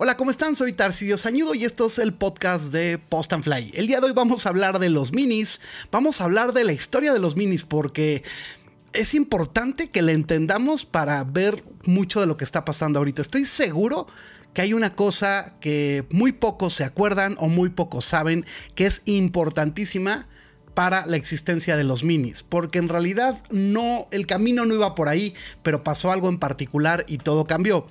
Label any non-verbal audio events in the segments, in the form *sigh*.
Hola, ¿cómo están? Soy Tarsidio Sañudo y esto es el podcast de Post and Fly. El día de hoy vamos a hablar de los minis, vamos a hablar de la historia de los minis porque es importante que la entendamos para ver mucho de lo que está pasando ahorita. Estoy seguro que hay una cosa que muy pocos se acuerdan o muy pocos saben que es importantísima para la existencia de los minis, porque en realidad no el camino no iba por ahí, pero pasó algo en particular y todo cambió.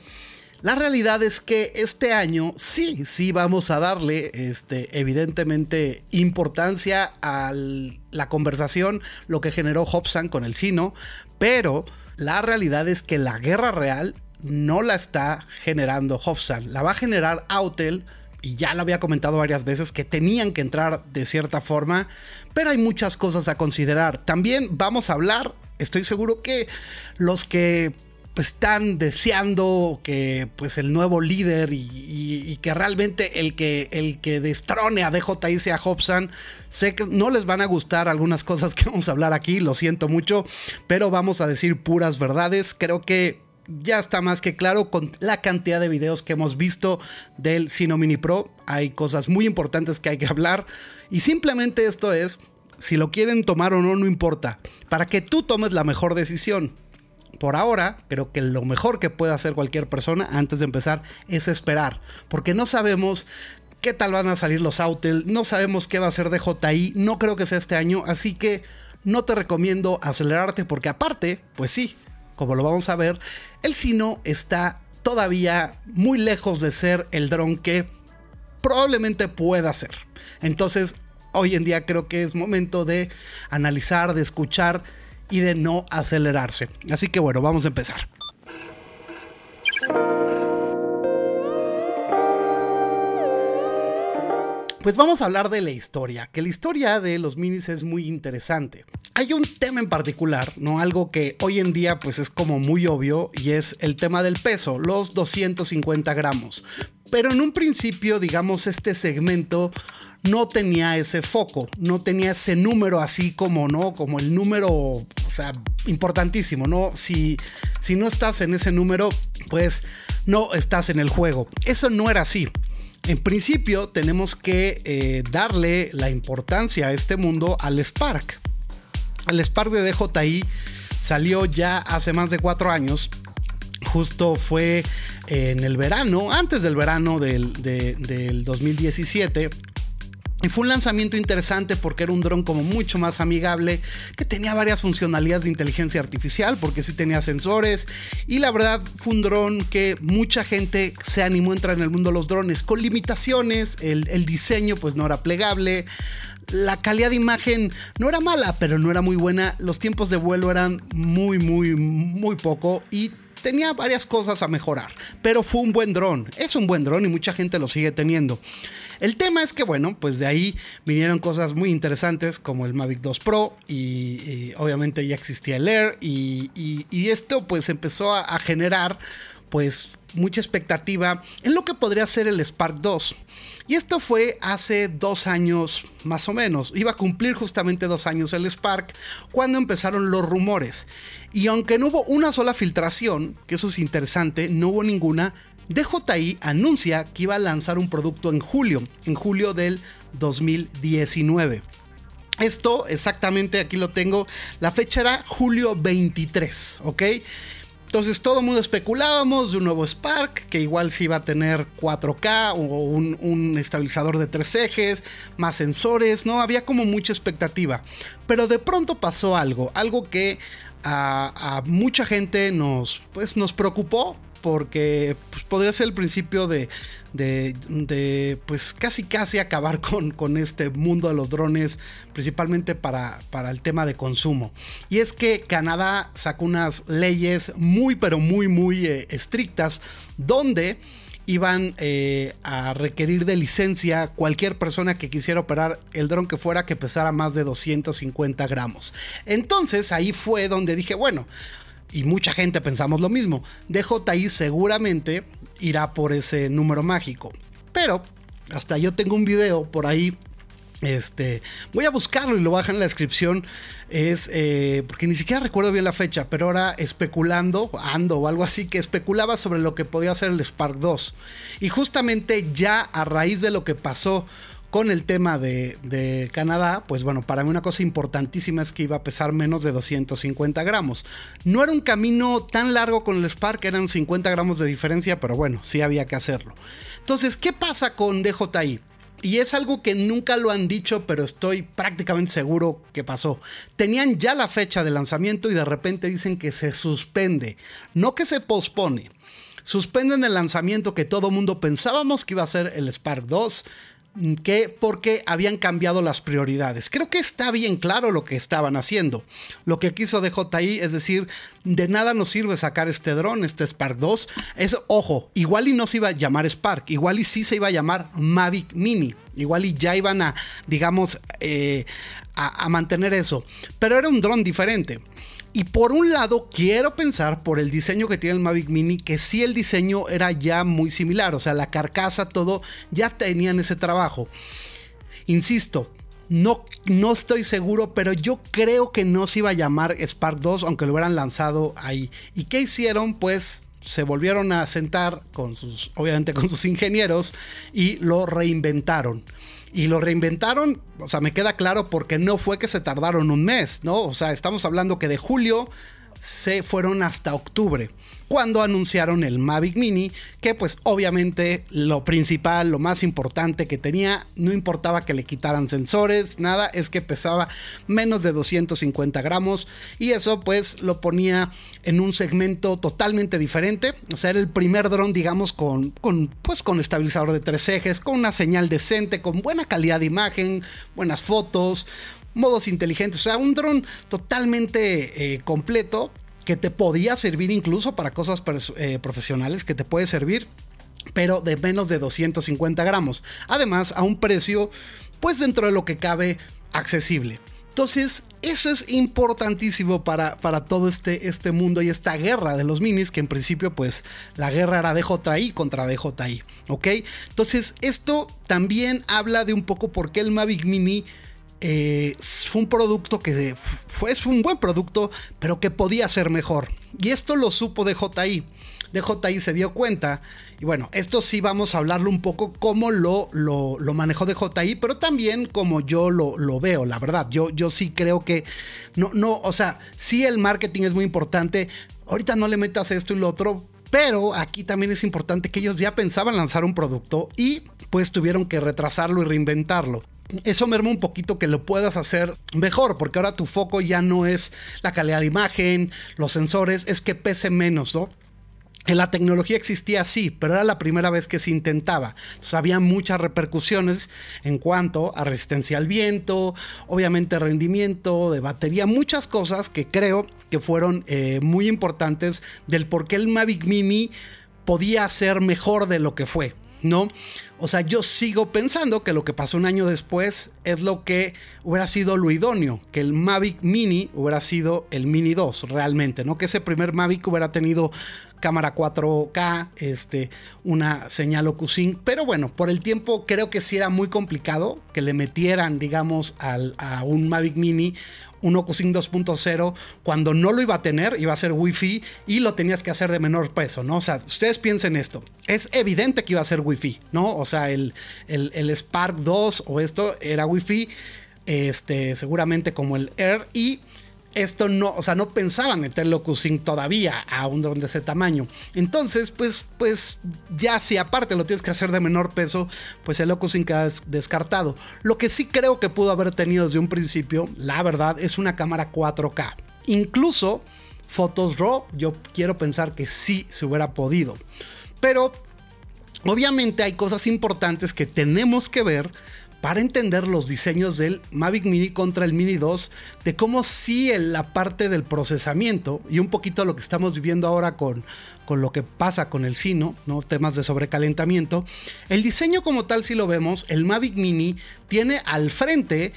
La realidad es que este año sí, sí vamos a darle, este, evidentemente, importancia a la conversación, lo que generó Hobson con el Sino, pero la realidad es que la guerra real no la está generando Hobson, la va a generar Autel, y ya lo había comentado varias veces, que tenían que entrar de cierta forma, pero hay muchas cosas a considerar. También vamos a hablar, estoy seguro que los que están deseando que pues el nuevo líder y, que realmente el que, el que destrone a DJI sea Hobson. Sé que no les van a gustar algunas cosas que vamos a hablar aquí, lo siento mucho, pero vamos a decir puras verdades. Creo que ya está más que claro con la cantidad de videos que hemos visto del Sino Mini Pro. Hay cosas muy importantes que hay que hablar y simplemente esto es, si lo quieren tomar o no, no importa, para que tú tomes la mejor decisión por ahora, creo que lo mejor que puede hacer cualquier persona antes de empezar es esperar, porque no sabemos qué tal van a salir los Autel, no sabemos qué va a ser de JI, no creo que sea este año, así que no te recomiendo acelerarte porque aparte, pues sí, como lo vamos a ver, el Sino está todavía muy lejos de ser el dron que probablemente pueda ser. Entonces, hoy en día creo que es momento de analizar, de escuchar y de no acelerarse. Así que bueno, vamos a empezar. Pues vamos a hablar de la historia, que la historia de los minis es muy interesante. Hay un tema en particular, ¿no? Algo que hoy en día pues es como muy obvio y es el tema del peso, los 250 gramos. Pero en un principio, digamos, este segmento no tenía ese foco, no tenía ese número así como, ¿no? Como el número, o sea, importantísimo, ¿no? Si, si no estás en ese número, pues no estás en el juego. Eso no era así. En principio tenemos que eh, darle la importancia a este mundo al Spark. El Spark de DJI salió ya hace más de cuatro años justo fue en el verano, antes del verano del, del 2017. Y fue un lanzamiento interesante porque era un dron como mucho más amigable, que tenía varias funcionalidades de inteligencia artificial, porque sí tenía sensores. Y la verdad fue un dron que mucha gente se animó a entrar en el mundo de los drones con limitaciones. El, el diseño pues no era plegable. La calidad de imagen no era mala, pero no era muy buena. Los tiempos de vuelo eran muy, muy, muy poco. Y tenía varias cosas a mejorar, pero fue un buen dron. Es un buen dron y mucha gente lo sigue teniendo. El tema es que, bueno, pues de ahí vinieron cosas muy interesantes como el Mavic 2 Pro y, obviamente ya existía el Air y, esto pues empezó a, a generar pues mucha expectativa en lo que podría ser el Spark 2. Y esto fue hace dos años más o menos. Iba a cumplir justamente dos años el Spark cuando empezaron los rumores. Y aunque no hubo una sola filtración, que eso es interesante, no hubo ninguna, DJI anuncia que iba a lanzar un producto en julio, en julio del 2019. Esto exactamente aquí lo tengo. La fecha era julio 23, ¿ok? Entonces todo el mundo especulábamos de un nuevo Spark que igual sí iba a tener 4K o un, estabilizador de tres ejes, más sensores, ¿no? Había como mucha expectativa. Pero de pronto pasó algo, algo que a, a mucha gente nos, pues, nos preocupó porque pues, podría ser el principio de, de, pues casi casi acabar *laughs* con, con, este mundo de los drones, principalmente para, para el tema de consumo. Y es que Canadá sacó unas leyes muy, pero muy, muy eh, estrictas, donde iban eh, a requerir de licencia cualquier persona que quisiera operar el dron que fuera que pesara más de 250 gramos. Entonces ahí fue donde dije, bueno, y mucha gente pensamos lo mismo, DJI seguramente irá por ese número mágico. Pero hasta yo tengo un video por ahí Este, voy a buscarlo y lo bajan en la descripción. Es eh, porque ni siquiera recuerdo bien la fecha, pero ahora especulando, ando o algo así, que especulaba sobre lo que podía ser el Spark 2. Y justamente ya a raíz de lo que pasó con el tema de, Canadá, pues bueno, para mí una cosa importantísima es que iba a pesar menos de 250 gramos. No era un camino tan largo con el Spark, eran 50 gramos de diferencia, pero bueno, sí había que hacerlo. Entonces, ¿qué pasa con DJI? Y es algo que nunca lo han dicho, pero estoy prácticamente seguro que pasó. Tenían ya la fecha de lanzamiento y de repente dicen que se suspende, no que se pospone. Suspenden el lanzamiento que todo mundo pensábamos que iba a ser el Spark 2 que porque habían cambiado las prioridades. Creo que está bien claro lo que estaban haciendo. Lo que quiso DJI es decir, de nada nos sirve sacar este dron, este Spark 2. Es, ojo, igual y no se iba a llamar Spark, igual y sí se iba a llamar Mavic Mini. Igual y ya iban a, digamos, eh, a mantener eso. Pero era un dron diferente. Y por un lado, quiero pensar por el diseño que tiene el Mavic Mini, que sí el diseño era ya muy similar, o sea, la carcasa, todo, ya tenían ese trabajo. Insisto, no, no estoy seguro, pero yo creo que no se iba a llamar Spark 2, aunque lo hubieran lanzado ahí. ¿Y qué hicieron? Pues se volvieron a sentar con sus, obviamente con sus ingenieros y lo reinventaron. Y lo reinventaron, o sea, me queda claro porque no fue que se tardaron un mes, ¿no? O sea, estamos hablando que de julio se fueron hasta octubre cuando anunciaron el Mavic Mini, que pues obviamente lo principal, lo más importante que tenía, no importaba que le quitaran sensores, nada, es que pesaba menos de 250 gramos y eso pues lo ponía en un segmento totalmente diferente, o sea, era el primer dron digamos con, con, pues, con estabilizador de tres ejes, con una señal decente, con buena calidad de imagen, buenas fotos, modos inteligentes, o sea, un dron totalmente eh, completo que te podía servir incluso para cosas eh, profesionales, que te puede servir, pero de menos de 250 gramos. Además, a un precio, pues dentro de lo que cabe, accesible. Entonces, eso es importantísimo para, para todo este, este mundo y esta guerra de los minis, que en principio, pues, la guerra era DJI contra DJI, ¿ok? Entonces, esto también habla de un poco por qué el Mavic Mini eh, fue un producto que fue, un buen producto, pero que podía ser mejor. Y esto lo supo DJI. DJI se dio cuenta. Y bueno, esto sí vamos a hablarlo un poco cómo lo, lo, lo manejó pero también como yo lo, lo, veo, la verdad. Yo, yo sí creo que no, no, o sea, sí el marketing es muy importante. Ahorita no le metas esto y lo otro, pero aquí también es importante que ellos ya pensaban lanzar un producto y pues tuvieron que retrasarlo y reinventarlo eso merma un poquito que lo puedas hacer mejor, porque ahora tu foco ya no es la calidad de imagen, los sensores, es que pese menos, ¿no? La tecnología existía así, pero era la primera vez que se intentaba. Entonces, había muchas repercusiones en cuanto a resistencia al viento, obviamente rendimiento de batería, muchas cosas que creo que fueron eh, muy importantes del por qué el Mavic Mini podía ser mejor de lo que fue. ¿No? O sea, yo sigo pensando que lo que pasó un año después es lo que hubiera sido lo idóneo, que el Mavic Mini hubiera sido el Mini 2 realmente, ¿no? Que ese primer Mavic hubiera tenido cámara 4K, este, una señal OcuSync, pero bueno, por el tiempo creo que sí era muy complicado que le metieran, digamos, al, a un Mavic Mini un OcuSync 2.0 cuando no lo iba a tener, iba a ser Wi-Fi y lo tenías que hacer de menor peso, ¿no? O sea, ustedes piensen esto, es evidente que iba a ser Wi-Fi, ¿no? O sea, el, el, el Spark 2 o esto era Wi-Fi, este, seguramente como el Air y esto no, o sea, no pensaban meterle OcuSync todavía a un dron de ese tamaño. Entonces, pues, pues ya si aparte lo tienes que hacer de menor peso, pues el OcuSync es descartado. Lo que sí creo que pudo haber tenido desde un principio, la verdad, es una cámara 4K. Incluso fotos RAW, yo quiero pensar que sí se hubiera podido. Pero obviamente hay cosas importantes que tenemos que ver para entender los diseños del Mavic Mini contra el Mini 2, de cómo sí en la parte del procesamiento y un poquito lo que estamos viviendo ahora con, con lo que pasa con el Sino, ¿no? temas de sobrecalentamiento, el diseño como tal si lo vemos, el Mavic Mini tiene al frente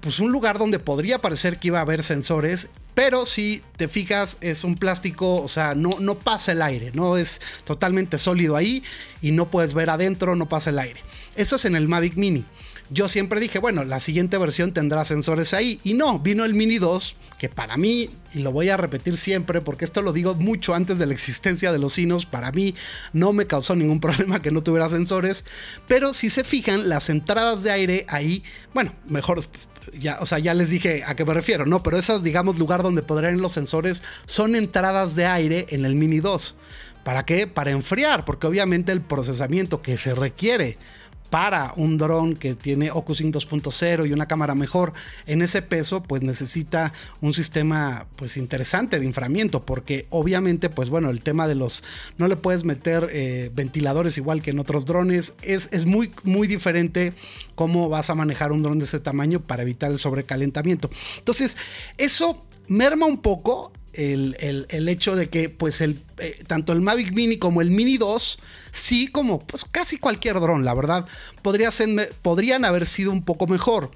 pues un lugar donde podría parecer que iba a haber sensores, pero si te fijas es un plástico, o sea, no, no pasa el aire, no es totalmente sólido ahí y no puedes ver adentro, no pasa el aire. Eso es en el Mavic Mini. Yo siempre dije, bueno, la siguiente versión tendrá sensores ahí. Y no, vino el Mini 2, que para mí, y lo voy a repetir siempre, porque esto lo digo mucho antes de la existencia de los Sinos, para mí no me causó ningún *laughs* problema que no tuviera sensores. Pero si se fijan, las entradas de aire ahí, bueno, mejor ya, o sea, ya les dije a qué me refiero, ¿no? Pero esas, digamos, lugar donde podrían ir los sensores son entradas de aire en el Mini 2. ¿Para qué? Para enfriar, porque obviamente el procesamiento que se requiere para un dron que tiene OcuSync 2.0 y una cámara mejor en ese peso, pues necesita un sistema pues interesante de inframiento, porque obviamente pues bueno, el tema de los, no le puedes meter eh, ventiladores igual que en otros drones, es, es muy, muy diferente cómo vas a manejar un dron de ese tamaño para evitar el sobrecalentamiento. Entonces, eso merma un poco el, hecho de que pues el, eh, tanto el Mavic Mini como el Mini 2, sí como pues casi cualquier dron, la verdad, podría ser, podrían haber sido un poco mejor.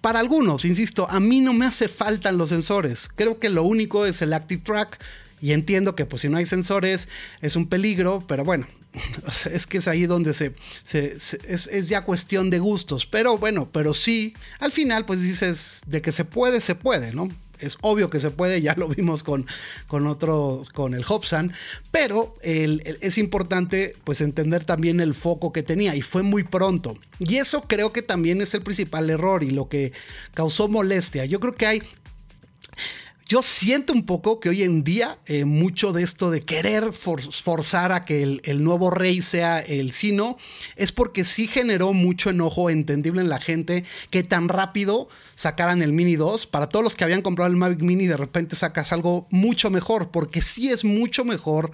Para algunos, insisto, a mí no me hace falta los sensores. Creo que lo único es el Active Track. Y entiendo que pues si no hay sensores es un peligro, pero bueno, *laughs* es que es ahí donde se, es, es, ya cuestión de gustos. Pero bueno, pero sí, al final pues dices de que se puede, se puede, ¿no? Es obvio que se puede, ya lo vimos con, con otro, con el Hobson, pero es importante pues entender también el foco que tenía y fue muy pronto. Y eso creo que también es el principal error y lo que causó molestia. Yo creo que hay yo siento un poco que hoy en día eh, mucho de esto de querer forzar a que el, nuevo rey sea el sino es porque sí generó mucho enojo entendible en la gente que tan rápido sacaran el Mini 2. Para todos los que habían comprado el Mavic Mini, de repente sacas algo mucho mejor, porque sí es mucho mejor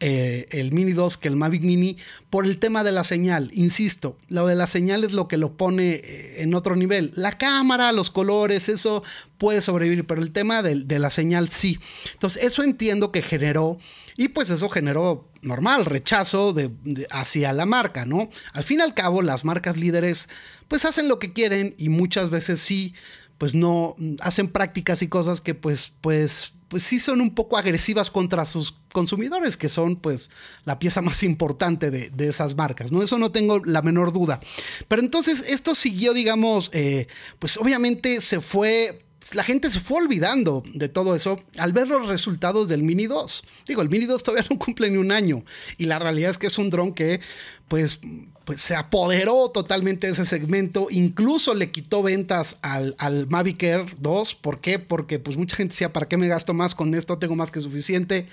eh, el Mini 2 que el Mavic Mini por el tema de la señal. Insisto, lo de la señal es lo que lo pone eh, en otro nivel. La cámara, los colores, eso puede sobrevivir, pero el tema de, la señal sí. Entonces, eso entiendo que generó, y pues eso generó normal, rechazo de, hacia la marca, ¿no? Al fin y al cabo, las marcas líderes pues hacen lo que quieren y muchas veces sí, pues no, hacen prácticas y cosas que pues, pues pues sí son un poco agresivas contra sus consumidores, que son pues la pieza más importante de, esas marcas, ¿no? Eso no tengo la menor duda. Pero entonces esto siguió, digamos, eh, pues obviamente se fue la gente se fue olvidando de todo eso al ver los resultados del Mini 2. Digo, el Mini 2 todavía no cumple ni un año y la realidad es que es un dron que pues, pues se apoderó totalmente de ese segmento, incluso le quitó ventas al, al Mavic Air 2. ¿Por qué? Porque pues mucha gente decía, ¿para qué me gasto más con esto? Tengo más que suficiente.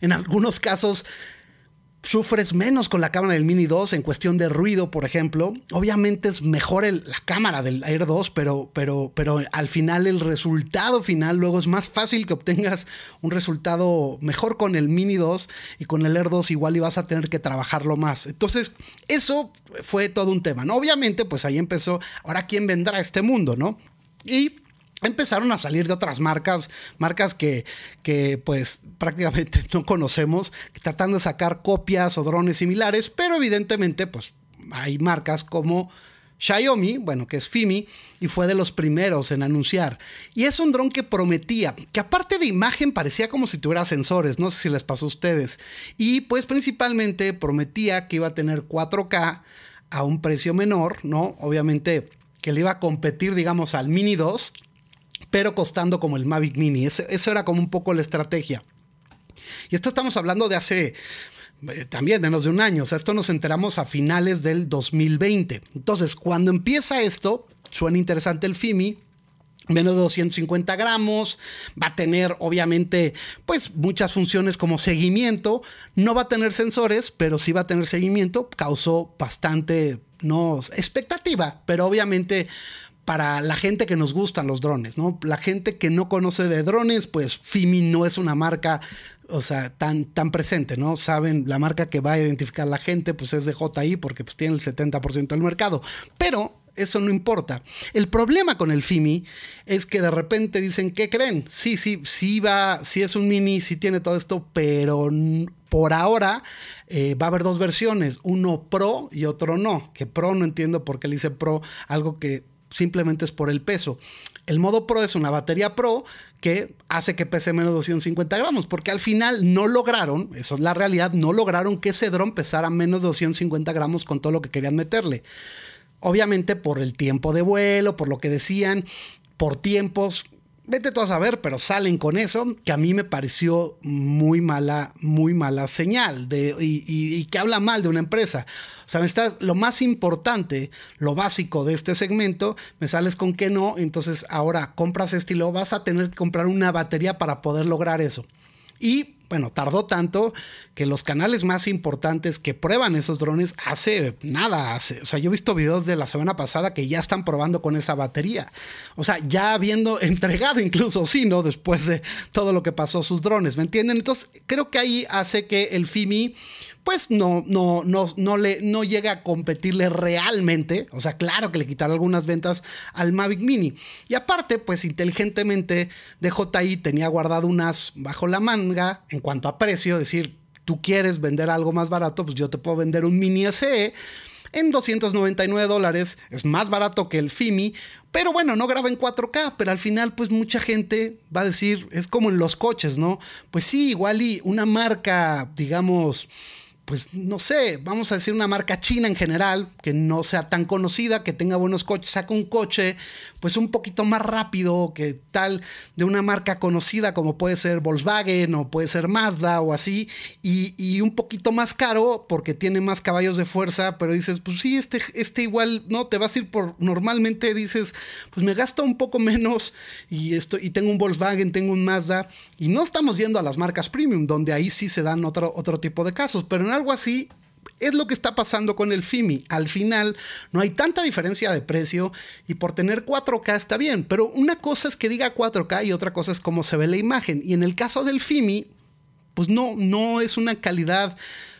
En algunos casos sufres menos con la cámara del Mini 2 en cuestión de ruido, por ejemplo. Obviamente es mejor la cámara del Air 2, pero, pero, pero al final el resultado final luego es más fácil que obtengas un resultado mejor con el Mini 2 y con el Air 2 igual y vas a tener que trabajarlo más. Entonces, eso fue todo un tema, ¿no? Obviamente, pues ahí empezó, ahora quién vendrá a este mundo, ¿no? Y empezaron a salir de otras marcas, marcas que, que pues prácticamente *laughs* no conocemos, tratando de sacar copias o drones similares, pero evidentemente pues hay marcas como Xiaomi, bueno, que es Fimi, y fue de los primeros en anunciar. Y es un dron que prometía, que aparte de imagen parecía como si tuviera sensores, no sé si les pasó a ustedes. Y pues principalmente prometía que iba a tener 4K a un precio menor, ¿no? Obviamente que le iba a competir, digamos, al Mini 2, pero costando como el Mavic Mini. eso era como un poco la estrategia. Y esto estamos hablando de hace eh, también menos de un año. O sea, esto nos enteramos a finales del 2020. Entonces, cuando empieza esto, suena interesante el FIMI. Menos de 250 gramos, va a tener obviamente pues muchas funciones como seguimiento, no va a tener sensores, pero sí va a tener seguimiento, causó bastante, no expectativa, pero obviamente para la gente que nos gustan los drones, ¿no? La gente que no conoce de drones, pues Fimi no es una marca, o sea, tan, tan presente, ¿no? Saben, la marca que va a identificar a la gente, pues es de JI porque pues tiene el 70% del mercado. Pero eso no importa. El problema con el FIMI es que de repente dicen, ¿qué creen? Sí, sí, sí va, sí es un mini, sí tiene todo esto, pero por ahora eh, va a haber dos versiones, uno Pro y otro no. Que Pro no entiendo por qué le dice Pro, algo que simplemente es por el peso. El modo Pro es una batería Pro que hace que pese menos de 250 gramos, porque al final no lograron, eso es la realidad, no lograron que ese dron pesara menos de 250 gramos con todo lo que querían meterle. Obviamente por el tiempo de vuelo, por lo que decían, por tiempos, vete tú a saber, pero salen con eso, que a mí me pareció muy mala, muy mala señal de, y, que habla mal de una empresa. O sea, estás, lo más importante, lo básico de este segmento, me sales con que no, entonces ahora compras este y vas a tener que comprar una batería para poder lograr eso. Y bueno, tardó tanto que los canales más importantes que prueban esos drones hace nada, hace, o sea, yo he visto videos de la semana pasada que ya están probando con esa batería. O sea, ya habiendo *laughs* entregado incluso sí, ¿no? Después de todo lo que pasó sus drones, ¿me entienden? Entonces, creo que ahí hace que el FIMI pues no, no, no, no, le, no llega a competirle realmente. O sea, claro que le quitará algunas ventas al Mavic Mini. Y aparte, pues inteligentemente DJI tenía guardado unas bajo la manga en cuanto a precio, decir, tú quieres vender algo más barato, pues yo te puedo vender un Mini SE en 299 dólares. Es más barato que el FIMI, pero bueno, no graba en 4K, pero al final pues mucha gente va a decir, es como en los coches, ¿no? Pues sí, igual y una marca, digamos, pues no sé, vamos a decir una marca china en general, que no sea tan conocida, que tenga buenos coches, saca un coche pues un poquito más rápido que tal de una marca conocida como puede ser Volkswagen o puede ser Mazda o así, y, un poquito más caro porque tiene más caballos de fuerza, pero dices, pues sí, este, este igual, no, te vas a ir por, normalmente dices, pues me gasta un poco menos y, esto, y tengo un Volkswagen, tengo un Mazda, y no estamos yendo a las marcas premium, donde ahí sí se dan otro, otro tipo de casos, pero en algo así es lo que está pasando con el FIMI. Al final no hay tanta diferencia de precio y por tener 4K está bien, pero una cosa es que diga 4K y otra cosa es cómo se ve la imagen. Y en el caso del FIMI, pues no, no es una calidad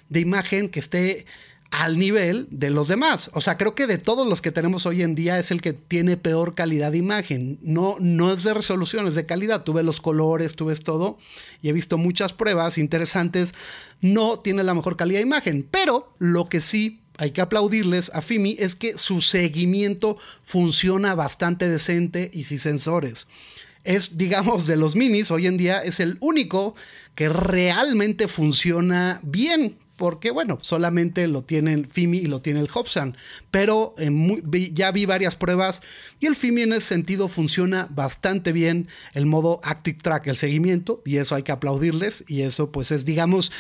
de imagen que esté al nivel de los demás. O sea, creo que de todos los que tenemos hoy en día es el que tiene peor calidad de imagen. No, no es de resolución, es de calidad. Tú ves los colores, tú ves todo y he visto muchas pruebas interesantes. No tiene la mejor calidad de imagen, pero lo que sí hay que aplaudirles a Fimi es que su seguimiento funciona bastante decente y sin sensores. Es, digamos, de los minis, hoy en día es el único que realmente funciona bien porque bueno, solamente lo tiene el FIMI y lo tiene el Hobson, pero ya vi varias pruebas y el FIMI en ese sentido funciona bastante bien el modo Active Track, el seguimiento, y eso hay que aplaudirles y eso pues es digamos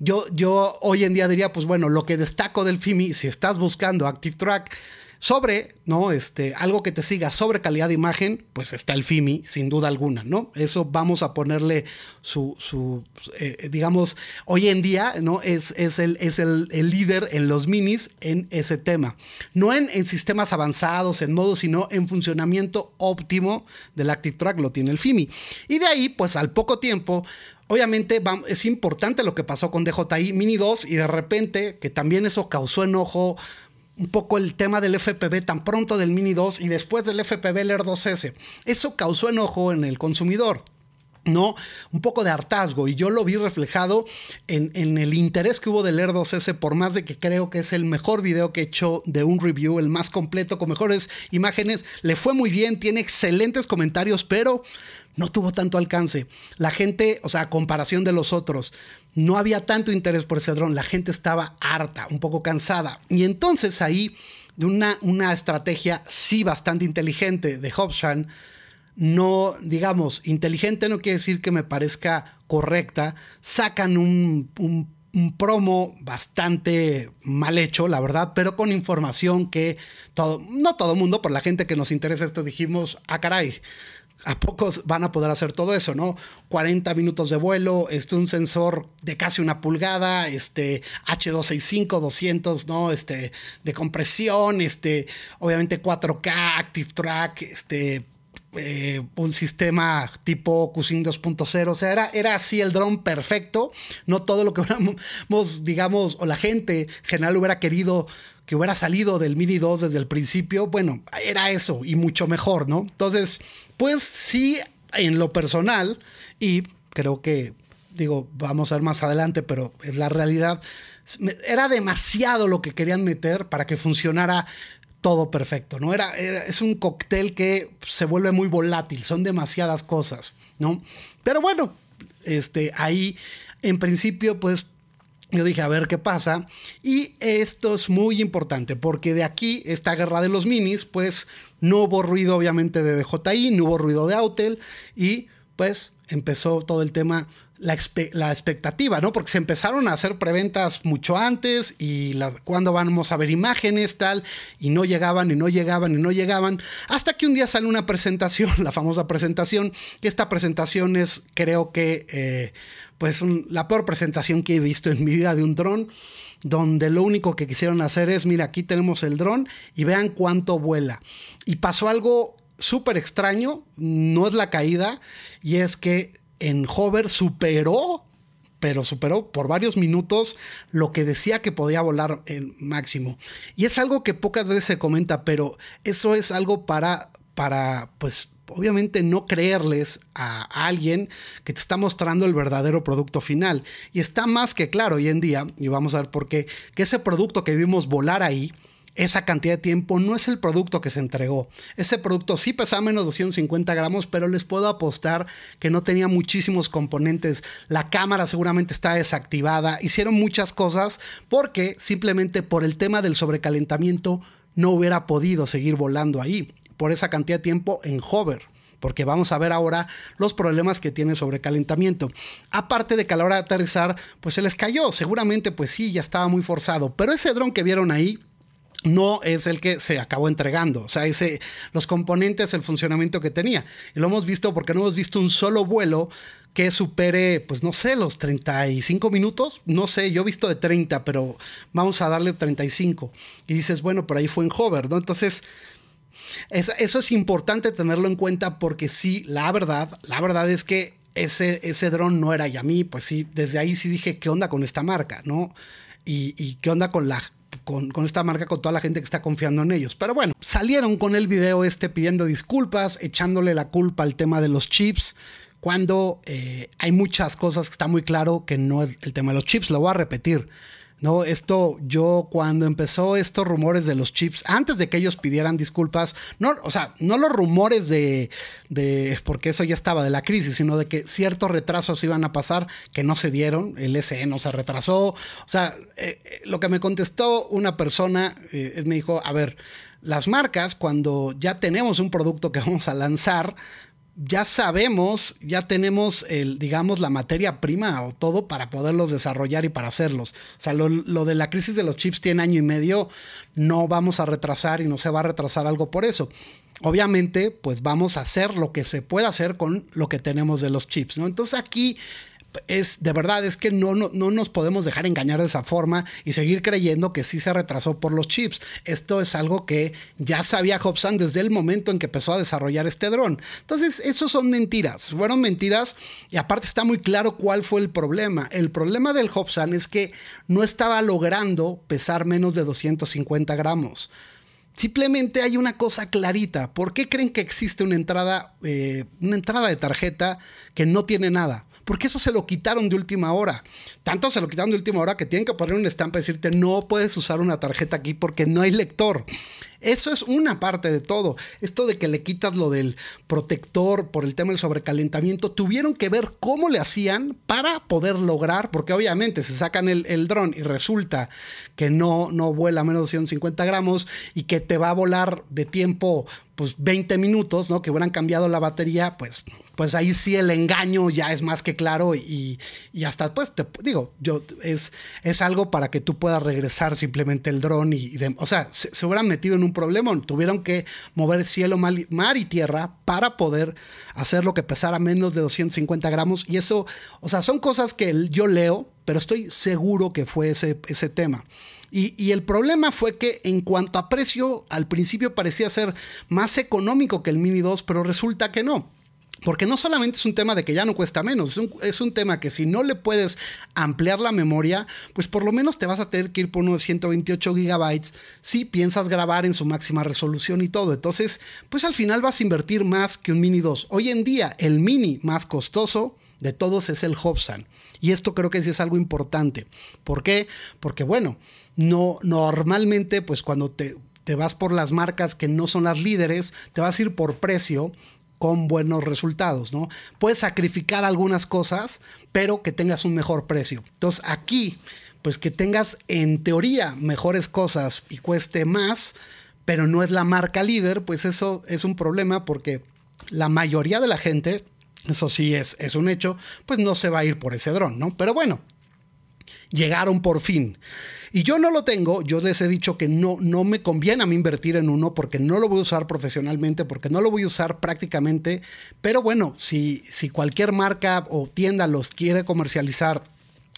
yo, yo hoy en día diría, pues bueno, lo que destaco del FIMI, si estás buscando Active Track, sobre, ¿no? Este, algo que te siga sobre calidad de imagen, pues está el FIMI, sin duda alguna, ¿no? Eso vamos a ponerle su, su eh, digamos, hoy en día, ¿no? Es, es, el, es el, líder en los minis en ese tema. No en, en sistemas avanzados, en modo, sino en funcionamiento óptimo del Active Track, lo tiene el FIMI. Y de ahí, pues al poco tiempo, Obviamente es importante lo que pasó con DJI Mini 2 y de repente, que también eso causó enojo un poco el tema del FPV tan pronto del Mini 2 y después del FPV el Air 2S. Eso causó enojo en el consumidor. ¿no? Un poco de hartazgo y yo lo vi reflejado en, en, el interés que hubo del Air 2S por más de que creo que es el mejor video que he hecho de un review, el más completo, con mejores imágenes, le fue muy bien, tiene excelentes comentarios, pero no tuvo tanto alcance. La gente, o sea, a comparación de los otros, no había tanto interés por ese dron. La gente estaba harta, un poco cansada. Y entonces ahí, de una, una estrategia sí bastante inteligente de Hobson, no, digamos, inteligente no quiere decir que me parezca correcta, sacan un, un, promo bastante mal hecho, la verdad, pero con información que todo, no todo mundo, por la gente que nos interesa esto, dijimos, ah, caray, ¿A pocos van a poder hacer todo eso, no? 40 minutos de vuelo, este, un sensor de casi una pulgada, este, H265, 200, ¿no? Este, de compresión, este, obviamente 4K, Active Track, este, eh, un sistema tipo QSIN 2.0, o sea, era, era así el dron perfecto, no todo lo que *laughs* hubiéramos, digamos, o la gente general hubiera querido que hubiera salido del Mini 2 desde el principio, bueno, era eso y mucho mejor, ¿no? Entonces, pues sí, en lo personal, y creo que, digo, vamos a ver más adelante, pero es la realidad, era demasiado lo que querían meter para que funcionara todo perfecto, ¿no? Era, es un cóctel que se vuelve muy volátil, son demasiadas cosas, ¿no? Pero bueno, este, ahí en principio, pues yo dije, a ver qué pasa. Y esto es muy importante porque de aquí, esta guerra de los minis, pues no hubo ruido obviamente de DJI, no hubo ruido de Autel y pues empezó todo el tema la, expectativa, ¿no? Porque se empezaron a hacer preventas mucho antes y cuando vamos a ver imágenes, tal, y no llegaban y no llegaban y no llegaban, hasta que un día sale una presentación, *laughs* la famosa presentación, que esta presentación es, creo que, eh, pues la peor presentación que he visto en mi vida de un dron, donde lo único que quisieron hacer es, mira, aquí tenemos el dron y vean cuánto vuela. Y pasó algo súper extraño, no es la caída, y es que en hover superó, pero superó por varios minutos lo que decía que podía volar en máximo. Y es algo que pocas veces se comenta, pero eso es algo para, para pues, obviamente no creerles a alguien que te está mostrando el verdadero producto final. Y está más que claro hoy en día, y vamos a ver por qué, que ese producto que vimos volar ahí, esa cantidad de tiempo no es el producto que se entregó. Ese producto sí pesaba menos de 250 gramos, pero les puedo apostar que no tenía muchísimos componentes. La cámara seguramente está desactivada. Hicieron muchas cosas porque simplemente por el tema del sobrecalentamiento no hubiera podido seguir volando ahí por esa cantidad de tiempo en hover porque vamos a ver ahora los problemas que tiene sobrecalentamiento. Aparte de que a la hora de aterrizar, pues se les cayó, seguramente pues sí, ya estaba muy forzado, pero ese dron que vieron ahí no es el que se acabó entregando. O sea, ese, los componentes, el funcionamiento que tenía. Y lo hemos visto porque no hemos visto un solo vuelo que supere, pues no sé, los 35 minutos. No sé, yo he visto de 30, pero vamos a darle 35. Y dices, bueno, por ahí fue en hover, ¿no? Entonces, eso es importante tenerlo en cuenta porque sí, la verdad, la verdad es que ese, ese dron no era Yami, pues sí, desde ahí sí dije, ¿qué onda con esta marca, no? Y, y qué onda con la con, esta marca, con toda la gente que está confiando en ellos. Pero bueno, salieron con el video este pidiendo disculpas, echándole la culpa al tema de los chips, cuando eh, hay muchas cosas que está muy claro que no es el tema de los chips, lo voy a repetir. No, esto yo cuando empezó estos rumores de los chips, antes de que ellos pidieran disculpas, no, o sea, no los rumores de, de, porque eso ya estaba de la crisis, sino de que ciertos retrasos iban a pasar que no se dieron, el SE no se retrasó, o sea, eh, eh, lo que me contestó una persona eh, me dijo, a ver, las marcas cuando ya tenemos un producto que *laughs* vamos a lanzar, ya sabemos, ya tenemos, el, digamos, la materia prima o todo para poderlos desarrollar y para hacerlos. O sea, lo, de la crisis de los chips tiene año y medio, no vamos a retrasar y no se va a retrasar algo por eso. Obviamente, pues vamos a hacer lo que se pueda hacer con lo que tenemos de los chips, ¿no? Entonces aquí es de verdad, es que no, no, nos podemos dejar engañar de esa forma y seguir creyendo que sí se retrasó por los chips. Esto es algo que ya sabía Hobson desde el momento en que empezó a desarrollar este dron. Entonces, eso son mentiras. Fueron mentiras y aparte está muy claro cuál fue el problema. El problema del Hobson es que no estaba logrando pesar menos de 250 gramos. Simplemente hay una cosa clarita. ¿Por qué creen que existe una entrada, eh, una entrada de tarjeta que no tiene nada? Porque eso se lo quitaron de última hora. Tanto se lo quitaron de última hora que tienen que poner una estampa y decirte no puedes usar una tarjeta aquí porque no hay lector. Eso es una parte de todo. Esto de que le quitas lo del protector por el tema del sobrecalentamiento, tuvieron que ver cómo le hacían para poder lograr, porque obviamente se sacan el, el dron y resulta que no, no vuela menos de 150 gramos y que te va a volar de tiempo pues 20 minutos, ¿no? Que hubieran cambiado la batería, pues pues ahí sí el engaño ya es más que claro y, hasta pues te digo, yo es, es algo para que tú puedas regresar simplemente el dron y, o sea, se, hubieran metido en un problema, tuvieron que mover cielo, mar y tierra para poder hacer lo que pesara menos de 250 gramos y eso, o sea, son cosas que yo leo, pero estoy seguro que fue ese, ese tema. Y, y, el problema fue que en cuanto a precio, al principio parecía ser más económico que el Mini 2, pero resulta que no. Porque no solamente es un tema de que ya no cuesta menos, es un, tema que si no le puedes ampliar la memoria, pues por lo menos te vas a tener que ir por unos 128 gigabytes si piensas grabar en su máxima resolución y todo. Entonces, pues al final vas a invertir más que un Mini 2. Hoy en día, el Mini más costoso de todos es el Hobson. Y esto creo que sí es algo importante. ¿Por qué? Porque bueno, no, normalmente, pues cuando te te vas por las marcas que no son las líderes, te vas a ir por precio con buenos resultados, ¿no? Puedes sacrificar algunas cosas, pero que tengas un mejor precio. Entonces aquí, pues que tengas en teoría mejores cosas y cueste más, pero no es la marca líder, pues eso es un problema porque la mayoría de la gente, eso sí es, es un hecho, pues no se va a ir por ese dron, ¿no? Pero bueno, llegaron por fin. Y yo no lo tengo, yo les he dicho que no, no me conviene a mí invertir en uno porque no lo voy a usar profesionalmente, porque no lo voy a usar prácticamente, pero bueno, si, si cualquier marca o tienda los quiere comercializar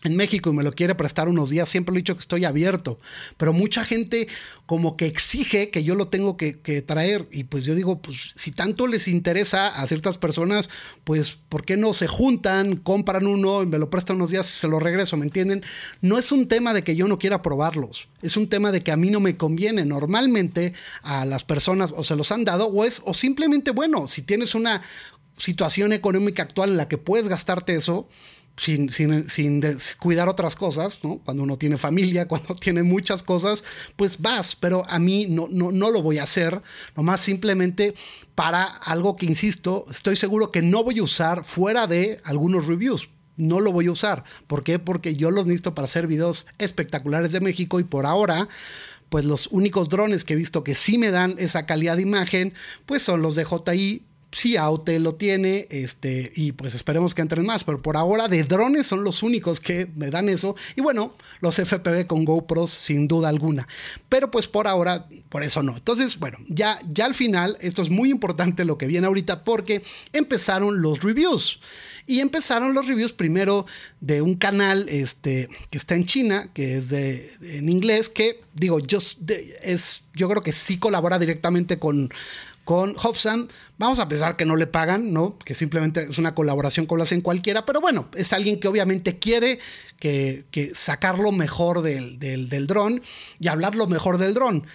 en México y me lo quiere prestar unos días, siempre he dicho que estoy abierto, pero mucha gente como que exige que yo lo tengo que, traer y pues yo digo, pues si tanto les interesa a ciertas personas, pues ¿por qué no se juntan, compran uno y me lo prestan unos días y se lo regreso, ¿me entienden? No es un tema de que yo no quiera probarlos, es un tema de que a mí no me conviene. Normalmente a las personas o se los han dado o es o simplemente bueno, si tienes una situación económica actual en la que puedes gastarte eso, sin, sin, sin descuidar otras cosas, ¿no? Cuando uno tiene familia, *laughs* cuando tiene muchas cosas, pues vas, pero a mí no, no, no lo voy a hacer, nomás simplemente para algo que, insisto, estoy seguro que no voy a usar fuera de algunos reviews. No lo voy a usar. ¿Por qué? Porque yo los necesito para hacer videos espectaculares de México y por ahora pues los únicos drones que he visto que sí me dan esa calidad de imagen, pues son los de JI sí, Aute lo tiene, este, y pues esperemos que entren más, pero por ahora de drones son los únicos que me dan eso. Y bueno, los FPV con GoPros sin duda alguna. Pero pues por ahora, por eso no. Entonces, bueno, ya, ya al final, esto es muy importante lo que viene ahorita porque empezaron los reviews. Y empezaron los reviews primero de un canal este, que está en China, que es de, en inglés, que digo, yo, es, yo creo que sí colabora directamente con, con Hobson. Vamos a pensar que no le pagan, ¿no? Que simplemente es una colaboración con lo hacen cualquiera, pero bueno, es alguien que obviamente quiere que, sacar lo mejor del, del, dron y hablar lo mejor del dron.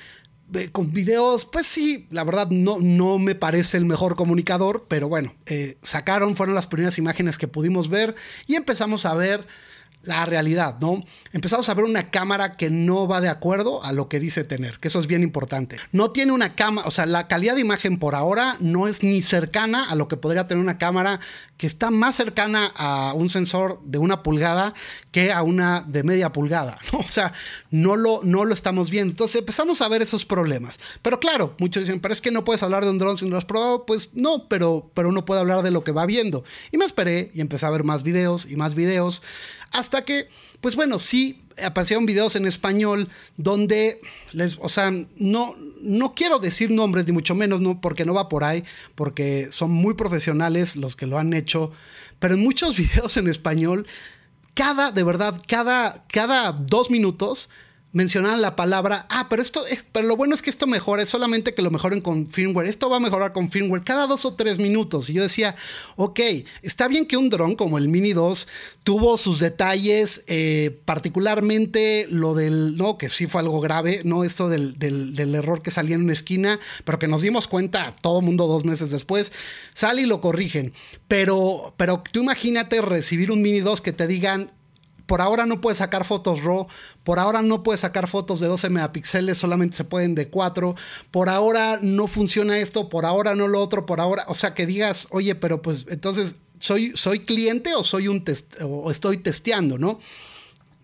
Con videos, pues sí, la verdad no, no me parece el mejor comunicador, pero bueno, eh, sacaron, fueron las primeras imágenes que pudimos ver y empezamos a ver la realidad, ¿no? Empezamos a ver una cámara que no va de acuerdo a lo que dice tener, que eso es bien importante. No tiene una cámara, o sea, la calidad de imagen por ahora no es ni cercana a lo que podría tener una cámara que está más cercana a un sensor de una pulgada que a una de media pulgada, ¿no? O sea, no lo, no lo estamos viendo. Entonces empezamos a ver esos problemas. Pero claro, muchos dicen, pero es que no puedes hablar de un drone si no lo has probado. Pues no, pero, pero uno puede hablar de lo que va viendo. Y me esperé y empecé a ver más videos y más videos. Hasta que, pues bueno, sí aparecieron videos en español donde les, o sea, no, no quiero decir nombres, ni mucho menos, no, porque no va por ahí, porque son muy profesionales los que lo han hecho, pero en muchos *laughs* videos en español, cada, de verdad, cada, cada dos minutos mencionaban la palabra, ah, pero esto es, pero lo bueno es que esto mejora, es solamente que lo mejoren con firmware, esto va a mejorar con firmware cada dos o tres minutos. Y yo decía, ok, está bien que un dron como el Mini 2 tuvo sus detalles, eh, particularmente lo del, no, que sí fue algo grave, no esto del, del, error que salía en una esquina, pero que nos dimos cuenta todo mundo dos meses después, sale y lo corrigen. Pero, pero tú imagínate recibir un Mini 2 que te digan, por ahora no puedes sacar fotos RAW, por ahora no puedes sacar fotos de 12 megapíxeles, solamente se pueden de 4, por ahora no funciona esto, por ahora no lo otro, por ahora, o sea, que digas, oye, pero pues entonces, ¿soy, soy cliente o, soy un o estoy testeando, no?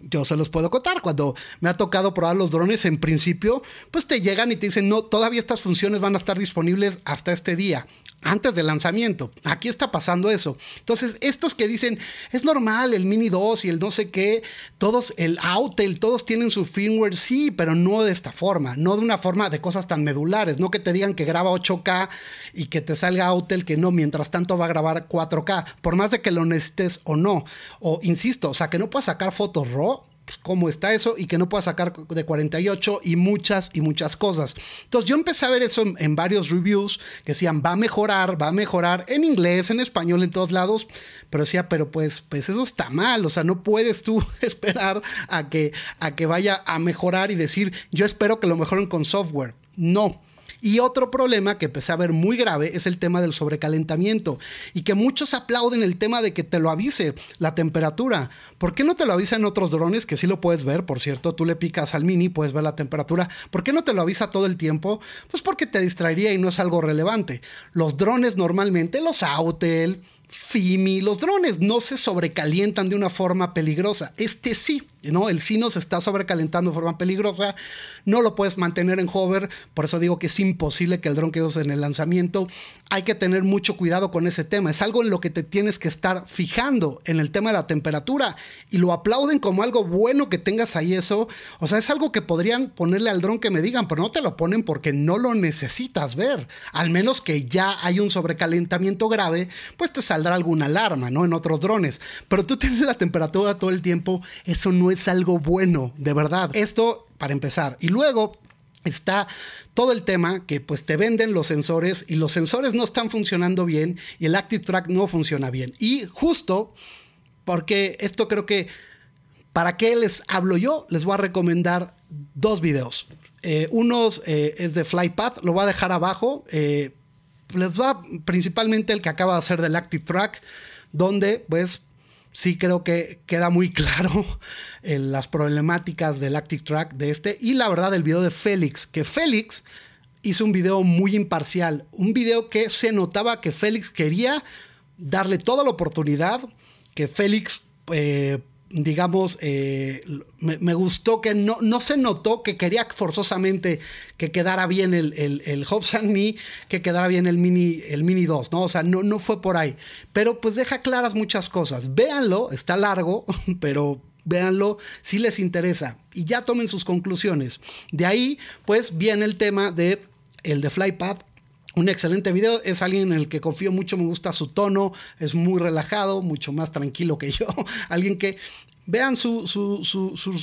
yo se los puedo contar. Cuando me ha tocado probar los drones, en principio, pues te llegan y te dicen, no, todavía estas funciones van a estar disponibles hasta este día, antes del lanzamiento. Aquí está pasando eso. Entonces, estos que dicen, es normal el Mini 2 y el no sé qué, todos, el Autel, todos tienen su firmware, sí, pero no de esta forma, no de una forma de cosas tan medulares, no que te digan que graba 8K y que te salga Autel que no, mientras tanto va a grabar 4K, por más de que lo necesites o no. O insisto, o sea, que no puedas sacar fotos RAW cómo está eso y que no pueda sacar de 48 y muchas y muchas cosas. Entonces yo empecé a ver eso en, varios reviews que decían va a mejorar, va a mejorar en inglés, en español, en todos lados, pero decía, pero pues, pues eso está mal, o sea, no puedes tú *laughs* esperar a que, a que vaya a mejorar y decir yo espero que lo mejoren con software. No, Y otro problema que empecé a ver muy grave es el tema del sobrecalentamiento y que muchos aplauden el tema de que te lo avise la temperatura. ¿Por qué no te lo avisa en otros drones? Que sí lo puedes ver, por cierto, tú le picas al mini, puedes ver la temperatura. ¿Por qué no te lo avisa todo el tiempo? Pues porque te distraería y no es algo relevante. Los drones normalmente, los Autel, Fimi, los drones no se sobrecalientan de una forma peligrosa. Este sí, ¿no? El sino se está sobrecalentando de forma peligrosa, no lo puedes mantener en hover, por eso digo que es imposible que el dron quede en el lanzamiento. Hay que tener mucho cuidado con ese tema, es algo en lo que te tienes que estar fijando en el tema de la temperatura y lo aplauden como algo bueno que tengas ahí eso, o sea, es algo que podrían ponerle al dron que me digan, pero no te lo ponen porque no lo necesitas ver, al menos que ya hay un sobrecalentamiento grave, pues te saldrá alguna alarma, ¿no? En otros drones, pero tú tienes la temperatura todo el tiempo, eso no es algo bueno, de verdad. Esto para empezar. Y luego está todo el tema que pues te venden los sensores y los sensores no están funcionando bien y el Active Track no funciona bien. Y justo porque esto creo que para qué les hablo yo, les voy a recomendar dos videos. Eh, uno eh, es de FlyPath, lo voy a dejar abajo. Eh, les va principalmente el que acaba de hacer del Active Track, donde pues sí creo que queda muy *laughs* claro las problemáticas del Active Track de este y la verdad el video de Félix, que Félix hizo un video muy imparcial, un video que se notaba que Félix quería darle toda la oportunidad, que Félix eh, digamos, eh, me, gustó que no, no se notó que quería forzosamente que quedara bien el, el, el Hobson que quedara bien el Mini, el Mini 2, ¿no? O sea, no, no fue por ahí. Pero pues deja claras muchas cosas. Véanlo, está largo, *laughs* pero véanlo si les interesa y ya tomen sus conclusiones. De ahí, pues viene el tema de el de FlyPad un excelente video, es alguien en el que confío mucho, me gusta su tono, es muy relajado, mucho más tranquilo que yo. *laughs* alguien que vean sus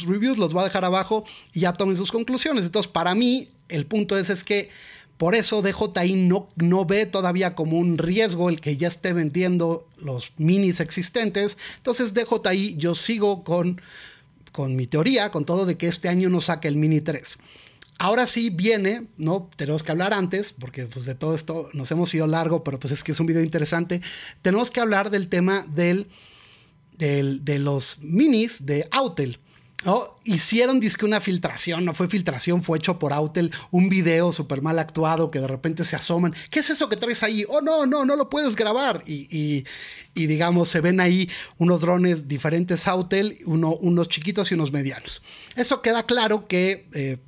reviews, los voy a dejar abajo y ya tomen sus conclusiones. Entonces, para mí, el punto es, es que por eso DJI no, no ve todavía como un riesgo el que ya esté vendiendo los minis existentes. Entonces, DJI, yo sigo con, con mi teoría, con todo de que este año no saque el Mini 3. Ahora sí viene, ¿no? Tenemos que hablar antes, porque pues de todo esto nos hemos ido largo, pero pues es que es un video interesante. Tenemos que hablar del tema del, de los minis de Autel. ¿no? Hicieron disque una filtración, no fue filtración, fue hecho por Autel, un video súper mal actuado que de repente se asoman. ¿Qué es eso que traes ahí? Oh, no, no, no lo puedes grabar. Y, y, digamos, se ven ahí unos drones diferentes Autel, uno, unos chiquitos y unos medianos. Eso queda claro que... Eh,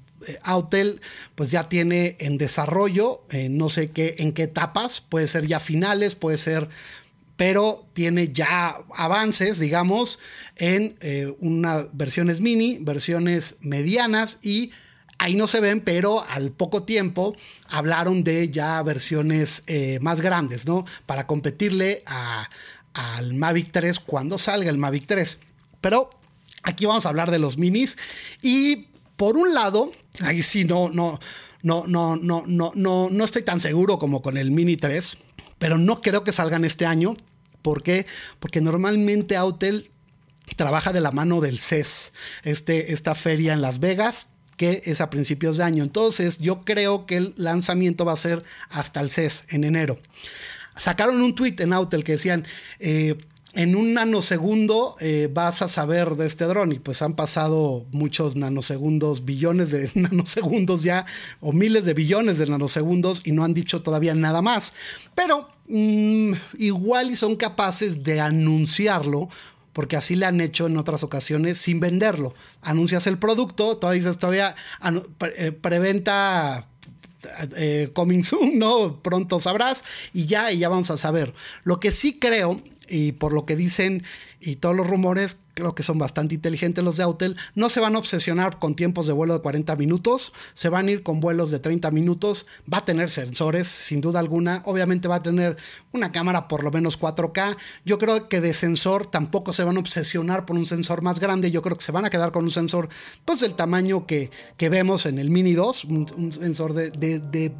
Autel pues ya tiene en desarrollo, eh, no sé qué, en qué etapas, puede ser ya finales, puede ser, pero tiene ya avances, digamos, en eh, unas versiones mini, versiones medianas y ahí no se ven, pero al poco tiempo hablaron de ya versiones más grandes, ¿no? Para competirle al Mavic 3 cuando salga el Mavic 3. Pero aquí vamos a hablar de los minis y por un lado, ahí sí no, no, no, no, no, no, no, no estoy tan seguro como con el Mini 3, pero no creo que salgan este año. ¿Por qué? Porque normalmente Autel trabaja de la mano del CES, este, esta feria en Las Vegas, que es a principios de año. Entonces, yo creo que el lanzamiento va a ser hasta el CES en enero. Sacaron un tweet en Autel que decían, eh, en un nanosegundo eh, vas a saber de este dron y pues han pasado muchos nanosegundos, billones de *laughs* nanosegundos ya o miles de billones de nanosegundos y no han dicho todavía nada más. Pero mm, igual y son capaces de anunciarlo porque así le han hecho en otras ocasiones sin venderlo. Anuncias el producto, todavía dices todavía eh, preventa eh, coming soon, ¿no? Pronto sabrás y ya, y ya vamos a saber. Lo que sí creo y por lo que dicen y todos los rumores, creo que son bastante inteligentes los de Autel, no se van a obsesionar con tiempos de vuelo de 40 minutos, se van a ir con vuelos de 30 minutos, va a tener sensores, sin duda alguna, obviamente va a tener una cámara por lo menos 4K, yo creo que de sensor tampoco se van a obsesionar por un sensor más grande, yo creo que se van a quedar con un sensor pues del tamaño que, que vemos en el Mini 2, un, sensor de, de,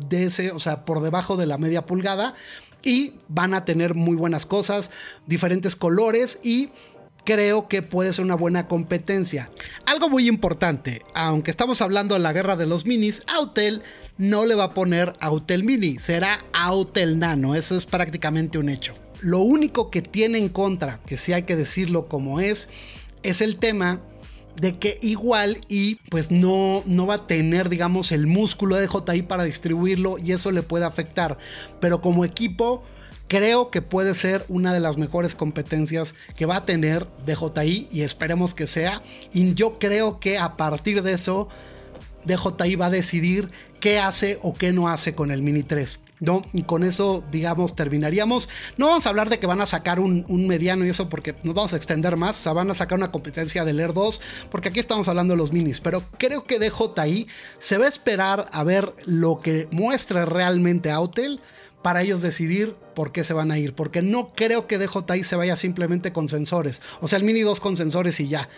de ese, o sea, por debajo de la media pulgada, y van a tener muy buenas cosas, diferentes colores y creo que puede ser una buena competencia. Algo muy importante, aunque estamos hablando de la guerra de los minis, Autel no le va a poner Autel Mini, será Autel Nano, eso es prácticamente un hecho. Lo único que tiene en contra, que sí hay que decirlo como es, es el tema de que igual y pues no, no va a tener digamos el músculo de DJI para distribuirlo y eso le puede afectar. Pero como equipo creo que puede ser una de las mejores competencias que va a tener DJI y esperemos que sea. Y yo creo que a partir de eso DJI va a decidir qué hace o qué no hace con el Mini 3. ¿No? Y con eso, digamos, terminaríamos. No vamos a hablar de que van a sacar un, mediano y eso porque nos vamos a extender más. O sea, van a sacar una competencia del Air 2 porque aquí estamos hablando de los minis. Pero creo que DJI se va a esperar a ver lo que muestre realmente Autel para ellos decidir por qué se van a ir. Porque no creo que DJI se vaya simplemente con sensores. O sea, el Mini 2 con sensores y ya.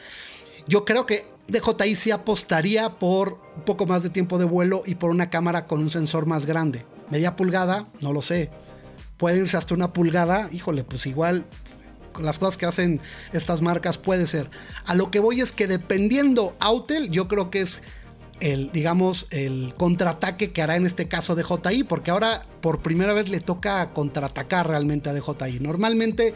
Yo creo que DJI sí apostaría por un poco más de tiempo de vuelo y por una cámara con un sensor más grande media pulgada, no lo sé. Puede irse hasta una pulgada, híjole, pues igual con las cosas que hacen estas marcas puede ser. A lo que voy es que dependiendo Autel, yo creo que es el, digamos, el contraataque que hará en este caso de JI, porque ahora por primera vez le toca contraatacar realmente a DJI. Normalmente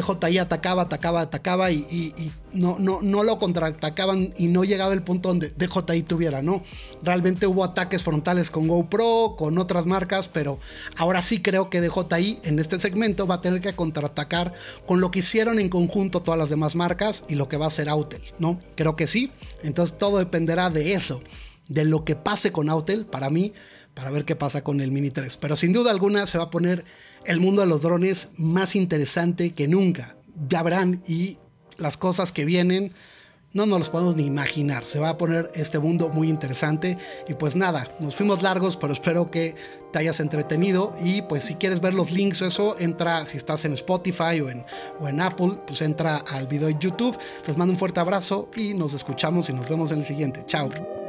DJI atacaba, atacaba, atacaba y, no, no, no lo contraatacaban y no llegaba el punto donde DJI tuviera, ¿no? Realmente hubo ataques frontales con GoPro, con otras marcas, pero ahora sí creo que DJI en este segmento va a tener que contraatacar con lo que hicieron en conjunto todas las demás marcas y lo que va a hacer Autel, ¿no? Creo que sí. Entonces todo dependerá de eso, de lo que pase con Autel para mí, para ver qué pasa con el Mini 3. Pero sin duda alguna se va a poner el mundo de los drones más interesante que nunca. Ya verán y las cosas que vienen no nos los podemos ni imaginar. Se va a poner este mundo muy interesante. Y pues nada, nos fuimos largos, pero espero que te hayas entretenido. Y pues si quieres ver los links o eso, entra, si estás en Spotify o en, o en Apple, pues entra al video de YouTube. Les mando un fuerte abrazo y nos escuchamos y nos vemos en el siguiente. Chao.